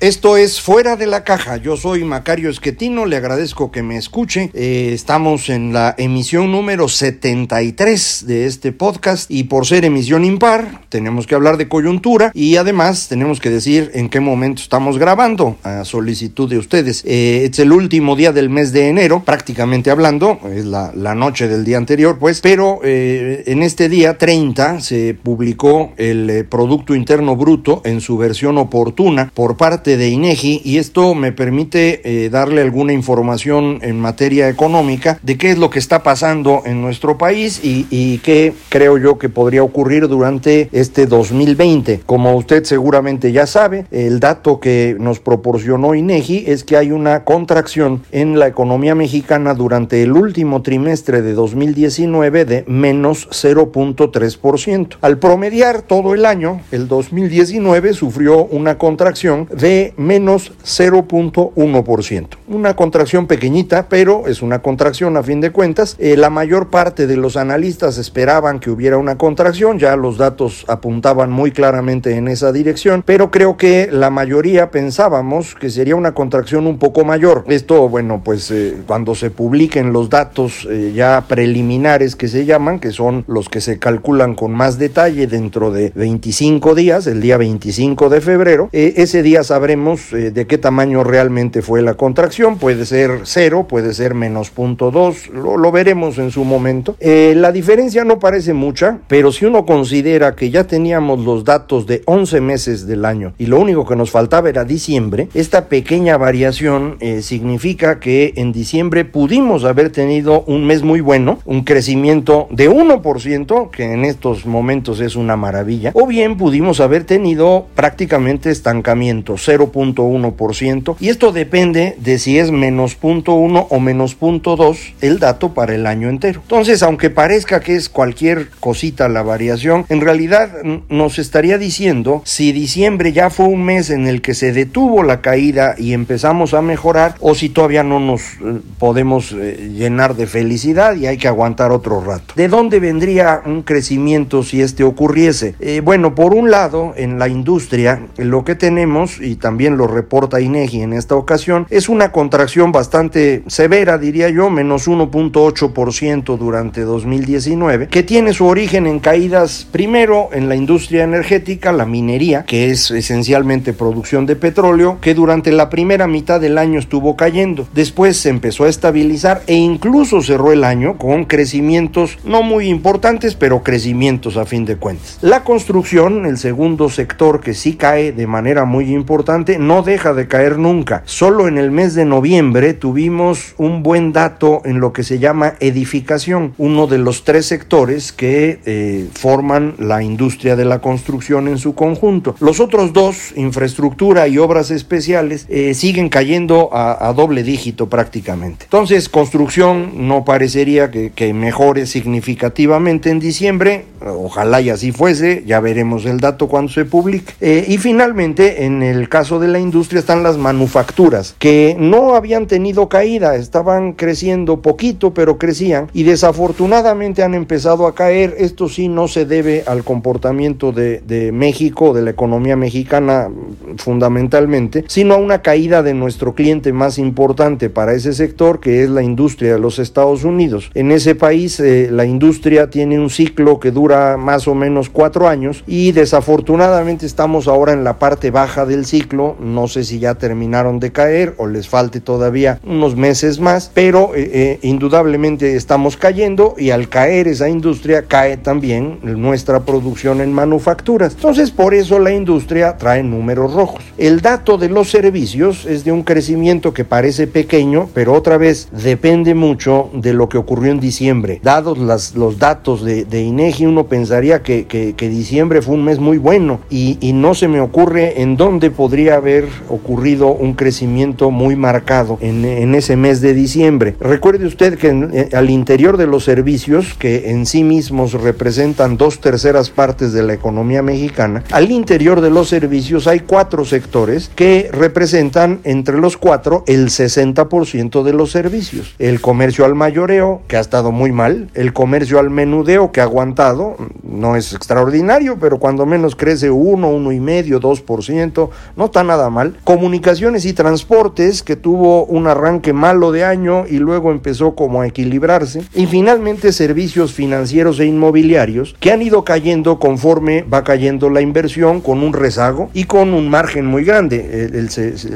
Esto es Fuera de la Caja. Yo soy Macario Esquetino, le agradezco que me escuche. Eh, estamos en la emisión número 73 de este podcast y por ser emisión impar, tenemos que hablar de coyuntura y además tenemos que decir en qué momento estamos grabando a solicitud de ustedes. Eh, es el último día del mes de enero, prácticamente hablando, es la, noche del día anterior, pues, pero eh, en este día 30 se publicó el Producto Interno Bruto en su versión oportuna por parte de INEGI y esto me permite eh, darle alguna información en materia económica de qué es lo que está pasando en nuestro país y, qué creo yo que podría ocurrir durante este 2020. Como usted seguramente ya sabe, el dato que nos proporcionó INEGI es que hay una contracción en la economía mexicana durante el último trimestre de 2019 de menos 0.3%. Al promediar todo el año, el 2019 sufrió una contracción de menos 0.1%. Una contracción pequeñita, pero es una contracción a fin de cuentas. Eh, la mayor parte de los analistas esperaban que hubiera una contracción, ya los datos apuntaban muy claramente en esa dirección, pero creo que la mayoría pensábamos que sería una contracción un poco mayor. Esto, bueno, pues eh, cuando se publiquen los datos eh, ya preliminares que se llaman, que son los que se calculan con más detalle dentro de 25 días, el día 25 de febrero, ese día sabremos eh, de qué tamaño realmente fue la contracción. Puede ser cero, puede ser menos punto dos, lo, veremos en su momento. Eh, la diferencia no parece mucha, pero si uno considera que ya teníamos los datos de 11 meses del año y lo único que nos faltaba era diciembre, esta pequeña variación eh, significa que en diciembre pudimos haber tenido un mes muy bueno, un crecimiento de 1%, que en estos momentos es una maravilla, o bien pudimos haber tenido prácticamente estancamiento, 0 0.1% y esto depende de si es menos 0.1 o menos 0.2 el dato para el año entero. Entonces, aunque parezca que es cualquier cosita la variación, en realidad nos estaría diciendo si diciembre ya fue un mes en el que se detuvo la caída y empezamos a mejorar o si todavía no nos eh, podemos eh, llenar de felicidad y hay que aguantar otro rato. ¿De dónde vendría un crecimiento si este ocurriese? Eh, bueno, por un lado, en la industria lo que tenemos y también lo reporta INEGI en esta ocasión, es una contracción bastante severa, diría yo, menos 1.8% durante 2019, que tiene su origen en caídas primero en la industria energética, la minería, que es esencialmente producción de petróleo, que durante la primera mitad del año estuvo cayendo. Después se empezó a estabilizar e incluso cerró el año con crecimientos no muy importantes, pero crecimientos a fin de cuentas. La construcción, el segundo sector que sí cae de manera muy importante, no deja de caer nunca. Solo en el mes de noviembre tuvimos un buen dato en lo que se llama edificación, uno de los tres sectores que eh, forman la industria de la construcción en su conjunto. Los otros dos, infraestructura y obras especiales, eh, siguen cayendo a, doble dígito prácticamente. Entonces, construcción no parecería que, mejore significativamente en diciembre, ojalá y así fuese, ya veremos el dato cuando se publique. Eh, y finalmente, en el caso de la industria están las manufacturas, que no habían tenido caída, estaban creciendo poquito, pero crecían y desafortunadamente han empezado a caer. Esto sí no se debe al comportamiento de, México, de la economía mexicana fundamentalmente, sino a una caída de nuestro cliente más importante para ese sector, que es la industria de los Estados Unidos. En ese país eh, la industria tiene un ciclo que dura más o menos cuatro años y desafortunadamente estamos ahora en la parte baja del ciclo ciclo, no sé si ya terminaron de caer o les falte todavía unos meses más, pero eh, eh, indudablemente estamos cayendo y al caer esa industria cae también nuestra producción en manufacturas. Entonces por eso la industria trae números rojos. El dato de los servicios es de un crecimiento que parece pequeño, pero otra vez depende mucho de lo que ocurrió en diciembre. Dados las, los datos de, de INEGI, uno pensaría que, que, que, diciembre fue un mes muy bueno y, y no se me ocurre en dónde podría haber ocurrido un crecimiento muy marcado en, en ese mes de diciembre. Recuerde usted que en, eh, al interior de los servicios, que en sí mismos representan dos terceras partes de la economía mexicana, al interior de los servicios hay cuatro sectores que representan entre los cuatro el 60% de los servicios. El comercio al mayoreo, que ha estado muy mal, el comercio al menudeo, que ha aguantado, no es extraordinario, pero cuando menos crece 1, 1,5, 2%, no está nada mal. Comunicaciones y transportes, que tuvo un arranque malo de año y luego empezó como a equilibrarse. Y finalmente servicios financieros e inmobiliarios, que han ido cayendo conforme va cayendo la inversión, con un rezago y con un margen muy grande.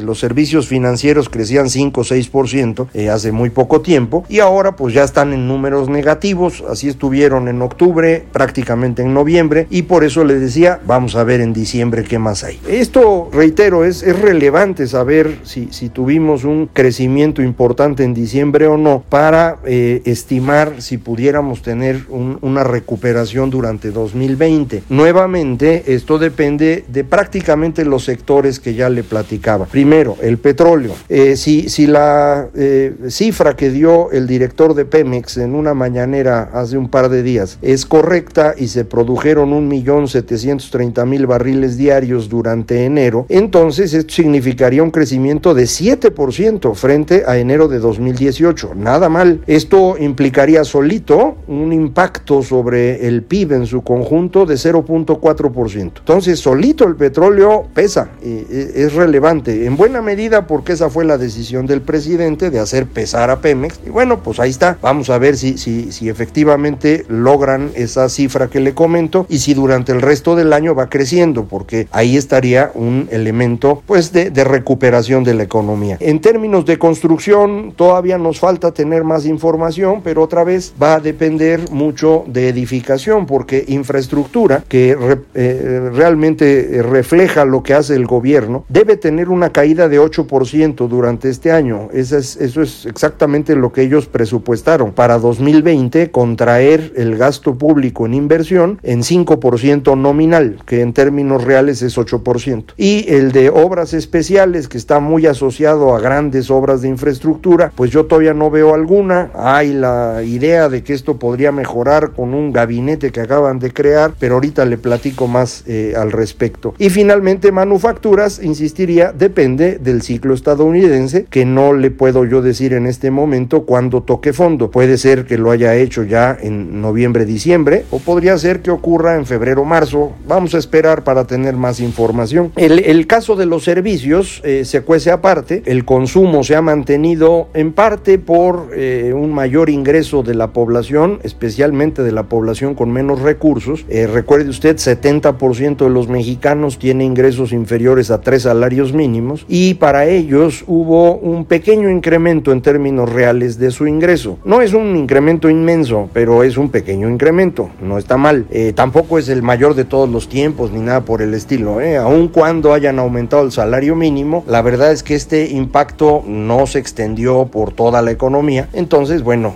Los servicios financieros crecían 5 o 6% eh, hace muy poco tiempo y ahora pues ya están en números negativos, así estuvieron en octubre, prácticamente en noviembre y por eso les decía, vamos a ver en diciembre qué más hay. Esto, reitero, es, es relevante saber si, si, tuvimos un crecimiento importante en diciembre o no para eh, estimar si pudiéramos tener un, una recuperación durante 2020. Nuevamente, esto depende de prácticamente los sectores que ya le platicaba. Primero, el petróleo. Eh, si, si, la eh, cifra que dio el director de Pemex en una mañanera hace un par de días es correcta y se produjeron 1.730.000 barriles diarios durante enero, entonces esto significaría un crecimiento de 7% frente a enero de 2018. Nada mal. Esto implicaría solito un impacto sobre el PIB en su conjunto de 0.4%. Entonces, solito el petróleo pesa, es relevante, en buena medida porque esa fue la decisión del presidente de hacer pesar a Pemex. Y bueno, pues ahí está. Vamos a ver si, si efectivamente logran esa cifra que le comento y si durante el resto del año va creciendo, porque ahí estaría un elemento pues de, recuperación de la economía. En términos de construcción, todavía nos falta tener más información, pero otra vez va a depender mucho de edificación, porque infraestructura que eh, realmente refleja lo que hace el gobierno debe tener una caída de 8% durante este año. Eso es, eso es exactamente lo que ellos presupuestaron. Para 2020, contraer el gasto público en inversión en 5% nominal, que en términos reales es 8%. Y el de obras especiales, que está muy asociado a grandes obras de infraestructura, pues yo todavía no veo alguna. Hay la idea de que esto podría mejorar con un gabinete que acaban de crear, pero ahorita le platico más eh, al respecto. Y finalmente, manufacturas, insistiría, depende del ciclo estadounidense, que no le puedo yo decir en este momento cuándo toque fondo. Puede ser que lo haya hecho ya en noviembre, diciembre, o podría ser que ocurra en febrero, marzo. Vamos a esperar para tener más información. El, el caso de los servicios eh, se cuece aparte. El consumo se ha mantenido en parte por eh, un mayor ingreso de la población, especialmente de la población con menos recursos. Eh, recuerde usted, 70% de los mexicanos tiene ingresos inferiores a tres salarios mínimos y para ellos hubo un pequeño incremento en términos reales de su ingreso. No es un incremento inmenso, pero es un pequeño incremento, no está mal. Eh, tampoco es el mayor de todos los tiempos ni nada por el estilo. ¿eh? Aun cuando hayan aumentado el salario mínimo, la verdad es que este impacto no se extendió por toda la economía. Entonces, bueno,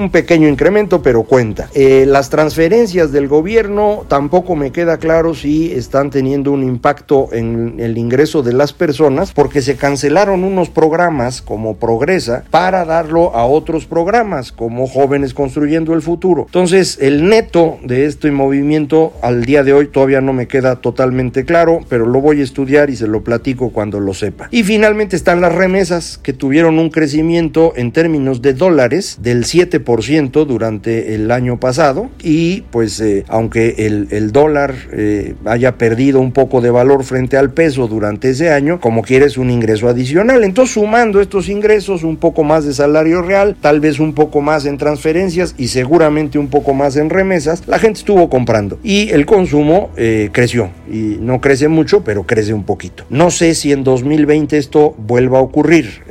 un pequeño incremento, pero cuenta. Eh, las transferencias del gobierno tampoco me queda claro si están teniendo un impacto en el ingreso de las personas, porque se cancelaron unos programas como Progresa para darlo a otros programas como Jóvenes Construyendo el Futuro. Entonces, el neto de este movimiento al día de hoy todavía no me queda totalmente claro, pero lo voy a estudiar y se lo platico cuando lo sepa. Y finalmente están las remesas que tuvieron un crecimiento en términos de dólares del 100 7% durante el año pasado y pues eh, aunque el, dólar eh, haya perdido un poco de valor frente al peso durante ese año, como quieres un ingreso adicional. Entonces sumando estos ingresos, un poco más de salario real, tal vez un poco más en transferencias y seguramente un poco más en remesas, la gente estuvo comprando y el consumo eh, creció y no crece mucho, pero crece un poquito. No sé si en 2020 esto vuelva a ocurrir.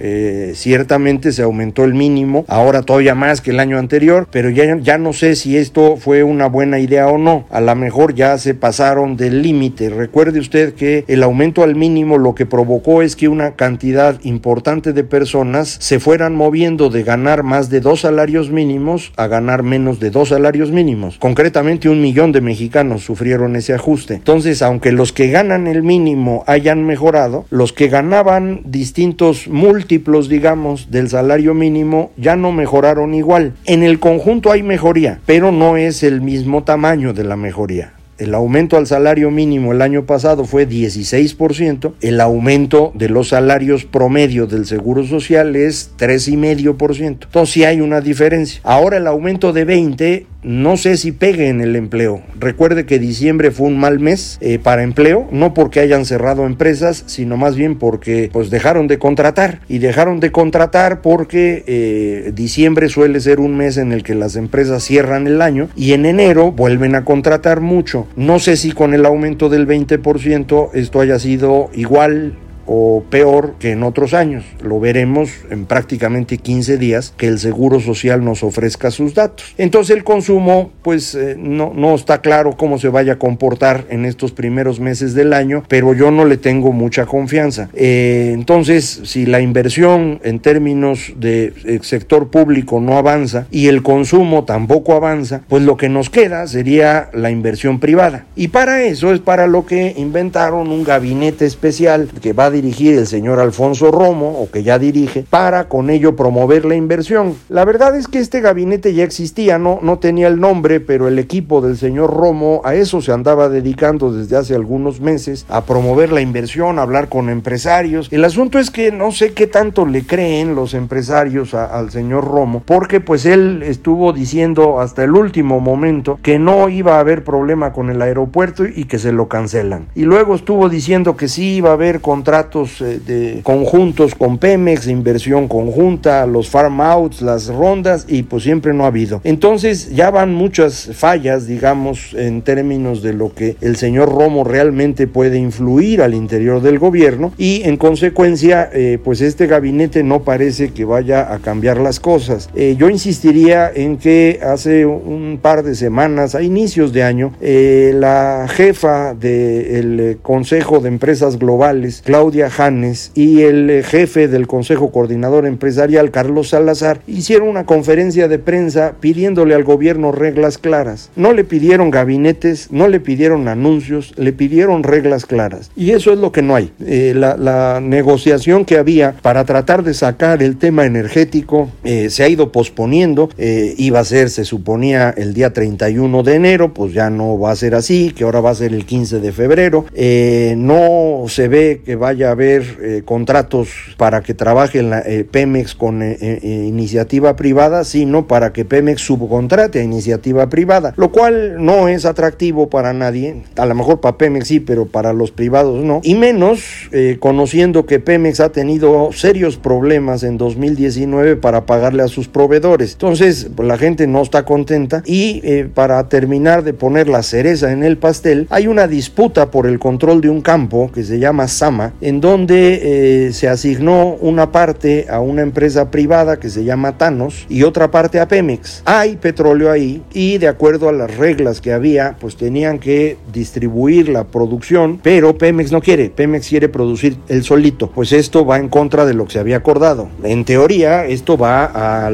Ciertamente se aumentó el mínimo, ahora todavía más que el anterior, pero ya, ya no sé si esto fue una buena idea o no. A lo mejor ya se pasaron del límite. Recuerde usted que el aumento al mínimo lo que provocó es que una cantidad importante de personas se fueran moviendo de ganar más de dos salarios mínimos a ganar menos de dos salarios mínimos. Concretamente un millón de mexicanos sufrieron ese ajuste. Entonces, aunque los que ganan el mínimo hayan mejorado, los que ganaban distintos múltiplos, digamos, del salario mínimo ya no mejoraron igual. En el conjunto hay mejoría, pero no es el mismo tamaño de la mejoría. El aumento al salario mínimo el año pasado fue 16%, el aumento de los salarios promedio del Seguro Social es 3,5%. Entonces sí hay una diferencia. Ahora el aumento de 20 no sé si pegue en el empleo. Recuerde que diciembre fue un mal mes eh, para empleo, no porque hayan cerrado empresas, sino más bien porque pues dejaron de contratar y dejaron de contratar porque eh, diciembre suele ser un mes en el que las empresas cierran el año y en enero vuelven a contratar mucho. No sé si con el aumento del 20% esto haya sido igual o peor que en otros años. Lo veremos en prácticamente 15 días que el Seguro Social nos ofrezca sus datos. Entonces el consumo pues eh, no, no está claro cómo se vaya a comportar en estos primeros meses del año, pero yo no le tengo mucha confianza. Eh, entonces si la inversión en términos de eh, sector público no avanza y el consumo tampoco avanza, pues lo que nos queda sería la inversión privada. Y para eso es para lo que inventaron un gabinete especial que va a dirigir el señor Alfonso Romo, o que ya dirige, para con ello promover la inversión. La verdad es que este gabinete ya existía, no, no tenía el nombre, pero el equipo del señor Romo a eso se andaba dedicando desde hace algunos meses, a promover la inversión, a hablar con empresarios. El asunto es que no sé qué tanto le creen los empresarios al señor Romo, porque pues él estuvo diciendo hasta el último momento que no iba a haber problema con el aeropuerto y que se lo cancelan. Y luego estuvo diciendo que sí iba a haber contratos eh, de conjuntos con Pemex, inversión conjunta, los farm outs, las rondas y pues siempre no ha habido. Entonces ya van muchas fallas, digamos, en términos de lo que el señor Romo realmente puede influir al interior del gobierno y en consecuencia eh, pues este gabinete no parece que vaya a cambiar las cosas. Eh, yo insistiría en que hace un par de semanas, a inicios de año, la jefa del Consejo de Empresas Globales, Claudia Hannes y el eh, jefe del Consejo Coordinador Empresarial, Carlos Salazar, hicieron una conferencia de prensa pidiéndole al gobierno reglas claras. No le pidieron gabinetes, no le pidieron anuncios, le pidieron reglas claras. Y eso es lo que no hay. Eh, la, negociación que había para tratar de sacar el tema energético eh, se ha ido posponiendo. iba a ser, se suponía, el día 31 de enero, pues ya no va a ser así, que ahora va a ser el 15 de febrero. no se ve que vaya haber eh, contratos para que trabaje la, eh, Pemex con eh, iniciativa privada, sino para que Pemex subcontrate a iniciativa privada, lo cual no es atractivo para nadie, a lo mejor para Pemex sí, pero para los privados no, y menos conociendo que Pemex ha tenido serios problemas en 2019 para pagarle a sus proveedores. Entonces, la gente no está contenta y para terminar de poner la cereza en el pastel, hay una disputa por el control de un campo que se llama Sama, en donde eh, se asignó una parte a una empresa privada que se llama Thanos y otra parte a Pemex. Hay petróleo ahí y de acuerdo a las reglas que había, pues tenían que distribuir la producción, pero Pemex no quiere, Pemex quiere producir el solito, pues esto va en contra de lo que se había acordado. En teoría, esto va a,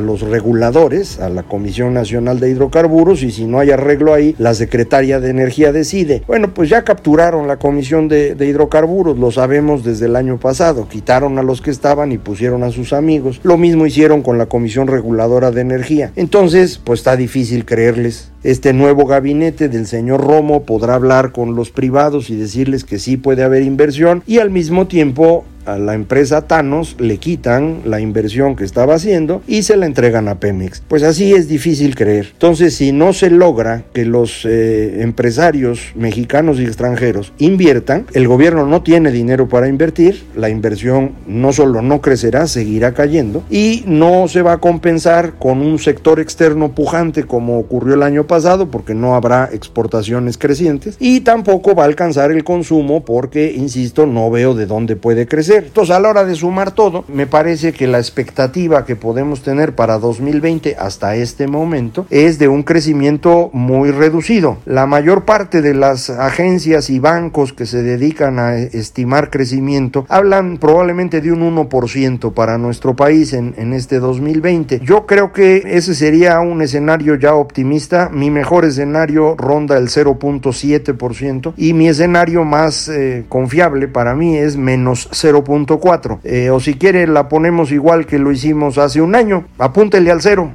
los reguladores, a la Comisión Nacional de Hidrocarburos y si no hay arreglo ahí, la Secretaria de Energía decide. Bueno, pues ya capturaron la Comisión de, de Hidrocarburos hidrocarburos, lo sabemos desde el año pasado, quitaron a los que estaban y pusieron a sus amigos. Lo mismo hicieron con la Comisión Reguladora de Energía. Entonces, pues está difícil creerles. Este nuevo gabinete del señor Romo podrá hablar con los privados y decirles que sí puede haber inversión y al mismo tiempo a la empresa Thanos le quitan la inversión que estaba haciendo y se la entregan a Pemex. Pues así es difícil creer. Entonces, si no se logra que los eh, empresarios mexicanos y extranjeros inviertan, el gobierno no tiene dinero para invertir, la inversión no solo no crecerá, seguirá cayendo y no se va a compensar con un sector externo pujante como ocurrió el año pasado porque no habrá exportaciones crecientes y tampoco va a alcanzar el consumo porque, insisto, no veo de dónde puede crecer. Entonces, a la hora de sumar todo, me parece que la expectativa que podemos tener para 2020 hasta este momento es de un crecimiento muy reducido. La mayor parte de las agencias y bancos que se dedican a estimar crecimiento hablan probablemente de un 1% para nuestro país en, en este 2020. Yo creo que ese sería un escenario ya optimista. Mi mejor escenario ronda el 0.7% y mi escenario más eh, confiable para mí es menos 0.4. Eh, o si quiere la ponemos igual que lo hicimos hace un año, apúntele al cero.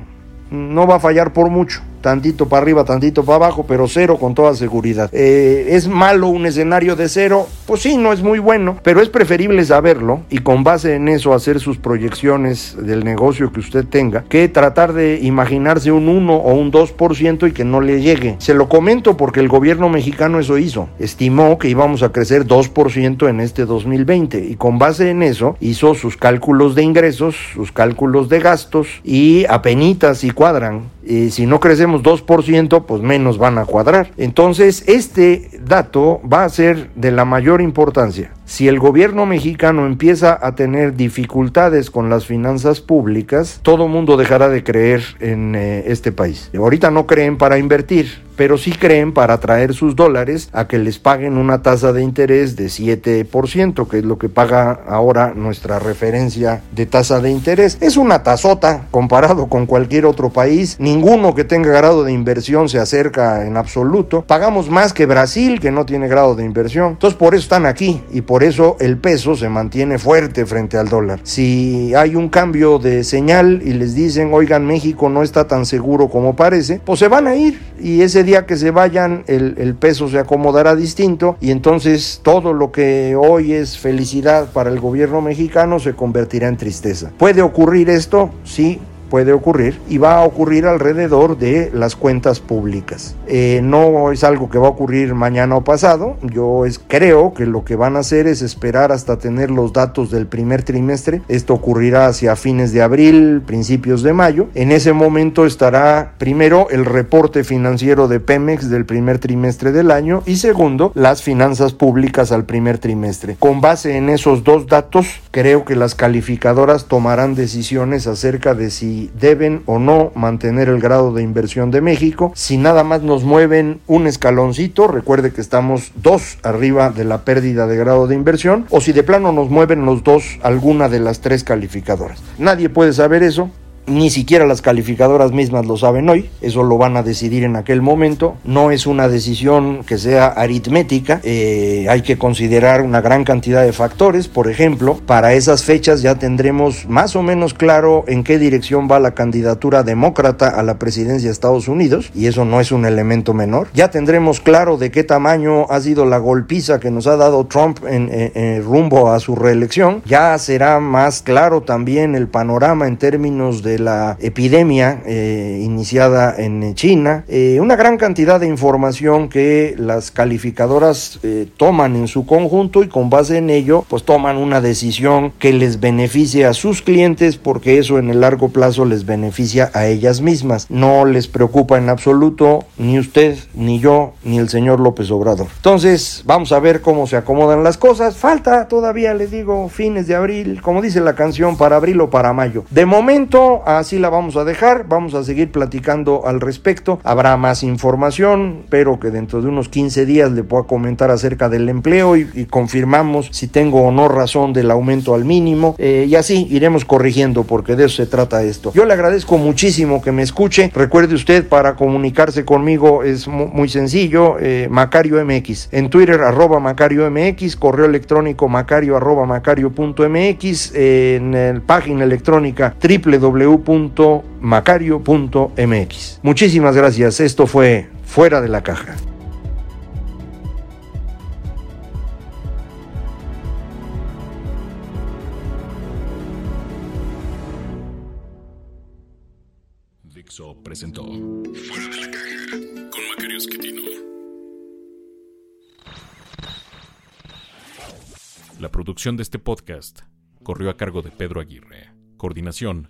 No va a fallar por mucho tantito para arriba, tantito para abajo, pero cero con toda seguridad. Eh, ¿Es malo un escenario de cero? Pues sí, no es muy bueno, pero es preferible saberlo y con base en eso hacer sus proyecciones del negocio que usted tenga, que tratar de imaginarse un 1 o un 2% y que no le llegue. Se lo comento porque el gobierno mexicano eso hizo. Estimó que íbamos a crecer 2% en este 2020 y con base en eso hizo sus cálculos de ingresos, sus cálculos de gastos y apenitas y cuadran. Si no crecemos 2%, pues menos van a cuadrar. Entonces, este dato va a ser de la mayor importancia. Si el gobierno mexicano empieza a tener dificultades con las finanzas públicas, todo mundo dejará de creer en eh, este país. Ahorita no creen para invertir, pero sí creen para traer sus dólares a que les paguen una tasa de interés de 7%, que es lo que paga ahora nuestra referencia de tasa de interés. Es una tasota comparado con cualquier otro país. Ninguno que tenga grado de inversión se acerca en absoluto. Pagamos más que Brasil, que no tiene grado de inversión. Entonces por eso están aquí y por eso el peso se mantiene fuerte frente al dólar. Si hay un cambio de señal y les dicen, oigan, México no está tan seguro como parece, pues se van a ir y ese día que se vayan el, el peso se acomodará distinto y entonces todo lo que hoy es felicidad para el gobierno mexicano se convertirá en tristeza. ¿Puede ocurrir esto? Sí, puede ocurrir y va a ocurrir alrededor de las cuentas públicas. Eh, no es algo que va a ocurrir mañana o pasado, yo creo que lo que van a hacer es esperar hasta tener los datos del primer trimestre, esto ocurrirá hacia fines de abril, principios de mayo, en ese momento estará primero el reporte financiero de Pemex del primer trimestre del año y segundo las finanzas públicas al primer trimestre. Con base en esos dos datos, creo que las calificadoras tomarán decisiones acerca de si deben o no mantener el grado de inversión de México. Si nada más nos mueven un escaloncito, recuerde que estamos dos arriba de la pérdida de grado de inversión, o si de plano nos mueven los dos alguna de las tres calificadoras. Nadie puede saber eso, ni siquiera las calificadoras mismas lo saben hoy, eso lo van a decidir en aquel momento. No es una decisión que sea aritmética, eh, hay que considerar una gran cantidad de factores. Por ejemplo, para esas fechas ya tendremos más o menos claro en qué dirección va la candidatura demócrata a la presidencia de Estados Unidos, y eso no es un elemento menor. Ya tendremos claro de qué tamaño ha sido la golpiza que nos ha dado Trump en rumbo a su reelección. Ya será más claro también el panorama en términos de la epidemia eh, iniciada en China, eh, una gran cantidad de información que las calificadoras eh, toman en su conjunto y con base en ello pues toman una decisión que les beneficie a sus clientes porque eso en el largo plazo les beneficia a ellas mismas. No les preocupa en absoluto ni usted, ni yo, ni el señor López Obrador. Entonces vamos a ver cómo se acomodan las cosas. Falta todavía, les digo, fines de abril, como dice la canción, para abril o para mayo. De momento así la vamos a dejar, vamos a seguir platicando al respecto, habrá más información, pero que dentro de unos 15 días le pueda comentar acerca del empleo y, confirmamos si tengo o no razón del aumento al mínimo eh, y así iremos corrigiendo porque de eso se trata esto. Yo le agradezco muchísimo que me escuche, recuerde usted para comunicarse conmigo es muy sencillo, eh, Macario MX, en Twitter arroba Macario correo electrónico macario arroba macario.mx, en la página electrónica www www.macario.mx. Muchísimas gracias, esto fue Fuera de la Caja. Dixo presentó Fuera de la Caja con Macario Esquitino. La producción de este podcast corrió a cargo de Pedro Aguirre. Coordinación